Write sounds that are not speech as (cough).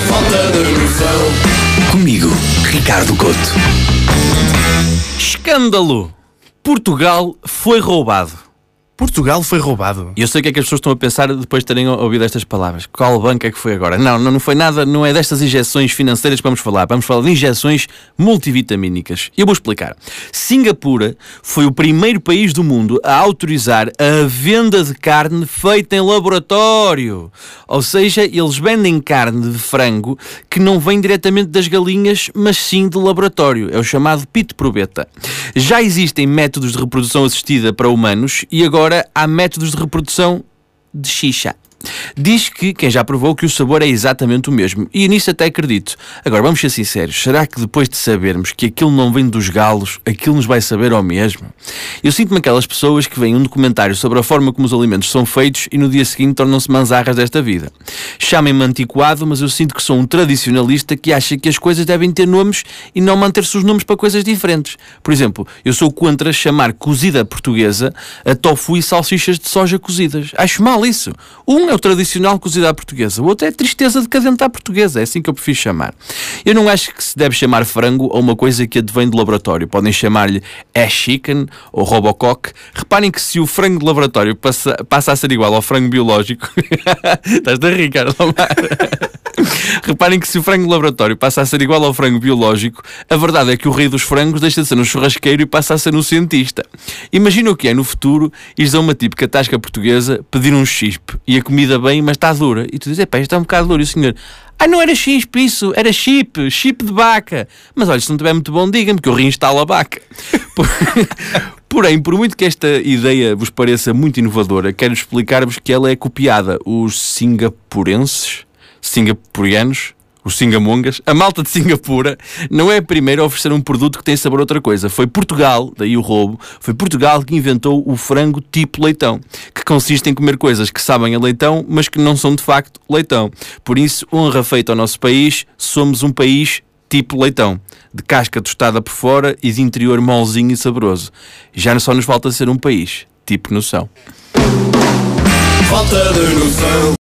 falta de noção. Comigo, Ricardo Couto. Escândalo! Portugal foi roubado. Portugal foi roubado. E eu sei o que é que as pessoas estão a pensar depois de terem ouvido estas palavras. Qual banco é que foi agora? Não, não foi nada, não é destas injeções financeiras que vamos falar. Vamos falar de injeções multivitamínicas. Eu vou explicar. Singapura foi o primeiro país do mundo a autorizar a venda de carne feita em laboratório. Ou seja, eles vendem carne de frango que não vem diretamente das galinhas, mas sim de laboratório. É o chamado pito probeta. Já existem métodos de reprodução assistida para humanos e agora há métodos de reprodução de xixa. Diz que quem já provou que o sabor é exatamente o mesmo. E nisso até acredito. Agora, vamos ser sinceros. Será que depois de sabermos que aquilo não vem dos galos, aquilo nos vai saber ao mesmo? Eu sinto-me aquelas pessoas que veem um documentário sobre a forma como os alimentos são feitos e no dia seguinte tornam-se manzarras desta vida. Chamem-me antiquado, mas eu sinto que sou um tradicionalista que acha que as coisas devem ter nomes e não manter-se os nomes para coisas diferentes. Por exemplo, eu sou contra chamar cozida portuguesa a tofu e salsichas de soja cozidas. Acho mal isso. Um é o tradicional cozida à portuguesa, o outro é tristeza decadente à portuguesa, é assim que eu prefiro chamar. Eu não acho que se deve chamar frango a uma coisa que advém de laboratório. Podem chamar-lhe ash chicken ou robocock. Reparem que se o frango de laboratório passa, passa a ser igual ao frango biológico, (laughs) estás a rir, cara, (laughs) Reparem que se o frango laboratório passa a ser igual ao frango biológico, a verdade é que o rei dos frangos deixa de ser um churrasqueiro e passa a ser um cientista. Imagina o que é no futuro ires a uma típica tasca portuguesa pedir um chispe e a comida bem, mas está dura. E tu dizes, pá, isto é um bocado duro. E o senhor, ah, não era chispe isso, era chip, chip de vaca. Mas olha, se não tiver muito bom, diga-me que eu reinstalo a vaca. (laughs) Porém, por muito que esta ideia vos pareça muito inovadora, quero explicar-vos que ela é copiada. Os singapurenses singapurianos, os singamongas, a malta de Singapura não é a primeira a oferecer um produto que tem sabor a outra coisa. Foi Portugal, daí o roubo, foi Portugal que inventou o frango tipo leitão, que consiste em comer coisas que sabem a leitão, mas que não são de facto leitão. Por isso, honra feita ao nosso país, somos um país tipo leitão, de casca tostada por fora e de interior molzinho e saboroso. Já só nos falta ser um país tipo noção. Falta de noção.